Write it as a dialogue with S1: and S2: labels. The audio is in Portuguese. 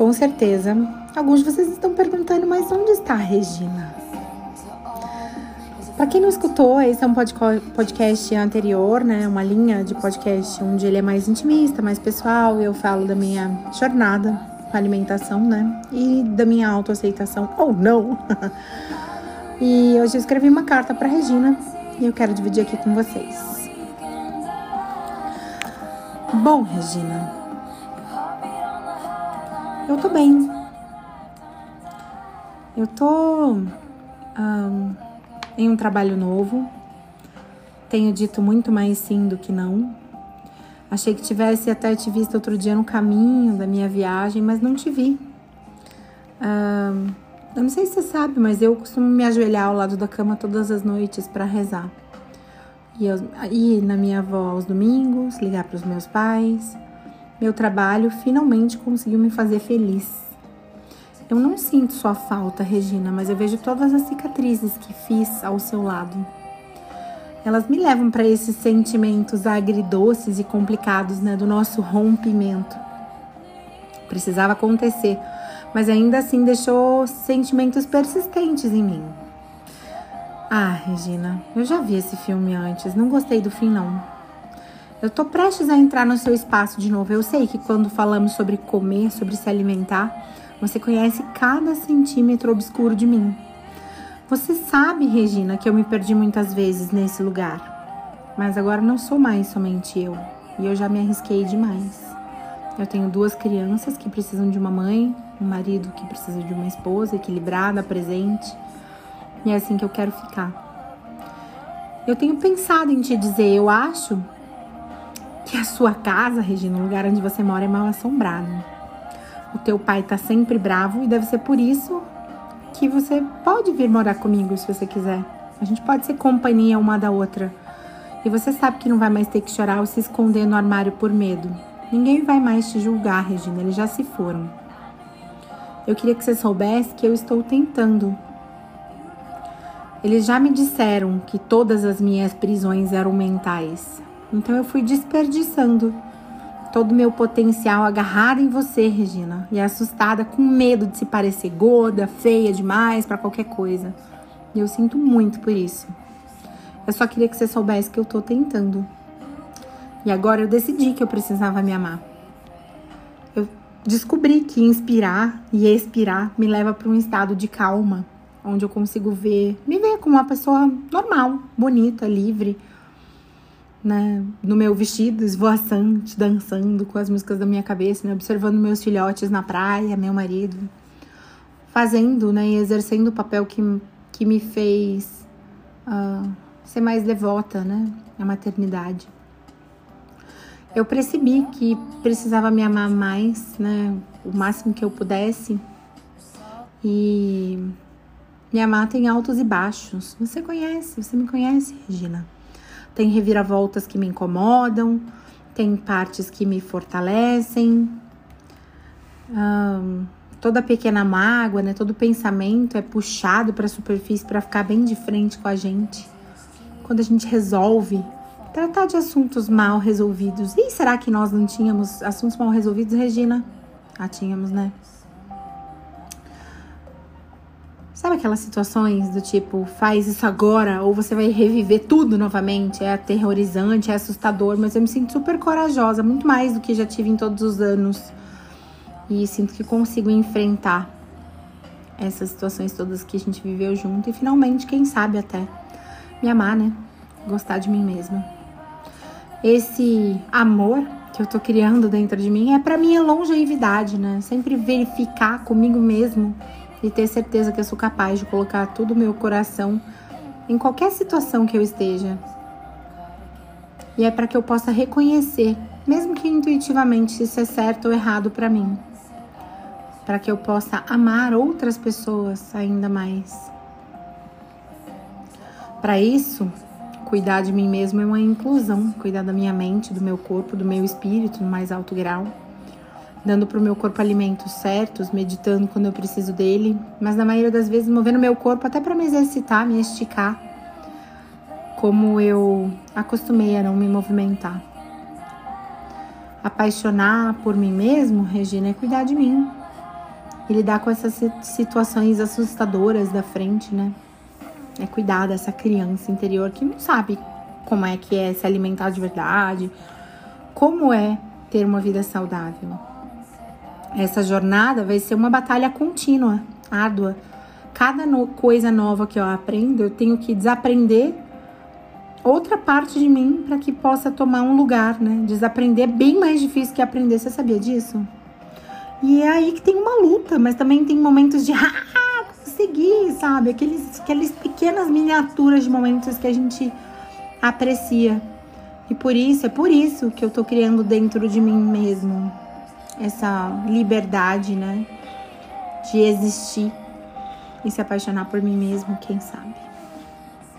S1: Com certeza, alguns de vocês estão perguntando, mas onde está a Regina? Para quem não escutou, esse é um podcast anterior, né? Uma linha de podcast onde ele é mais intimista, mais pessoal. Eu falo da minha jornada com alimentação, né? E da minha autoaceitação ou oh, não. e hoje eu escrevi uma carta para Regina e eu quero dividir aqui com vocês. Bom, Regina, eu tô bem. Eu tô um, em um trabalho novo. Tenho dito muito mais sim do que não. Achei que tivesse até te visto outro dia no caminho da minha viagem, mas não te vi. Um, eu não sei se você sabe, mas eu costumo me ajoelhar ao lado da cama todas as noites para rezar. E ir na minha avó aos domingos, ligar para os meus pais. Meu trabalho finalmente conseguiu me fazer feliz. Eu não sinto sua falta, Regina, mas eu vejo todas as cicatrizes que fiz ao seu lado. Elas me levam para esses sentimentos agridoces e complicados, né, do nosso rompimento. Precisava acontecer mas ainda assim deixou sentimentos persistentes em mim. Ah, Regina, eu já vi esse filme antes, não gostei do fim não. Eu tô prestes a entrar no seu espaço de novo. Eu sei que quando falamos sobre comer, sobre se alimentar, você conhece cada centímetro obscuro de mim. Você sabe, Regina, que eu me perdi muitas vezes nesse lugar. Mas agora não sou mais somente eu, e eu já me arrisquei demais. Eu tenho duas crianças que precisam de uma mãe, um marido que precisa de uma esposa equilibrada, presente. E é assim que eu quero ficar. Eu tenho pensado em te dizer, eu acho que a sua casa, Regina, o lugar onde você mora é mal assombrado. O teu pai tá sempre bravo e deve ser por isso que você pode vir morar comigo se você quiser. A gente pode ser companhia uma da outra. E você sabe que não vai mais ter que chorar ou se esconder no armário por medo. Ninguém vai mais te julgar, Regina, eles já se foram. Eu queria que você soubesse que eu estou tentando. Eles já me disseram que todas as minhas prisões eram mentais. Então eu fui desperdiçando todo o meu potencial agarrado em você, Regina, e assustada com medo de se parecer gorda, feia demais para qualquer coisa. E eu sinto muito por isso. Eu só queria que você soubesse que eu tô tentando. E agora eu decidi que eu precisava me amar descobri que inspirar e expirar me leva para um estado de calma, onde eu consigo ver, me ver como uma pessoa normal, bonita, livre, né? No meu vestido esvoaçante, dançando com as músicas da minha cabeça, né? observando meus filhotes na praia, meu marido, fazendo, né? E exercendo o papel que, que me fez uh, ser mais devota, né? À maternidade eu percebi que precisava me amar mais, né? O máximo que eu pudesse. E me amar tem altos e baixos. Você conhece, você me conhece, Regina. Tem reviravoltas que me incomodam, tem partes que me fortalecem. Um, toda pequena mágoa, né? Todo pensamento é puxado para a superfície para ficar bem de frente com a gente. Quando a gente resolve Tratar de assuntos mal resolvidos. E será que nós não tínhamos assuntos mal resolvidos, Regina? Ah, tínhamos, né? Sabe aquelas situações do tipo, faz isso agora ou você vai reviver tudo novamente? É aterrorizante, é assustador, mas eu me sinto super corajosa, muito mais do que já tive em todos os anos. E sinto que consigo enfrentar essas situações todas que a gente viveu junto e finalmente, quem sabe até me amar, né? Gostar de mim mesma esse amor que eu tô criando dentro de mim é para minha longevidade, né? Sempre verificar comigo mesmo e ter certeza que eu sou capaz de colocar todo o meu coração em qualquer situação que eu esteja. E é para que eu possa reconhecer, mesmo que intuitivamente, se isso é certo ou errado para mim. Para que eu possa amar outras pessoas ainda mais. Para isso, Cuidar de mim mesmo é uma inclusão, cuidar da minha mente, do meu corpo, do meu espírito no mais alto grau, dando para o meu corpo alimentos certos, meditando quando eu preciso dele, mas na maioria das vezes movendo meu corpo até para me exercitar, me esticar, como eu acostumei a não me movimentar. Apaixonar por mim mesmo, Regina, é cuidar de mim. e lidar com essas situações assustadoras da frente, né? É cuidar dessa criança interior que não sabe como é que é se alimentar de verdade, como é ter uma vida saudável. Essa jornada vai ser uma batalha contínua, árdua. Cada no coisa nova que eu aprendo, eu tenho que desaprender outra parte de mim para que possa tomar um lugar, né? Desaprender é bem mais difícil que aprender. Você sabia disso? E é aí que tem uma luta, mas também tem momentos de ah, consegui, sabe? Aqueles, aquelas pequenas miniaturas de momentos que a gente aprecia. E por isso, é por isso que eu tô criando dentro de mim mesmo essa liberdade, né? De existir e se apaixonar por mim mesmo, quem sabe.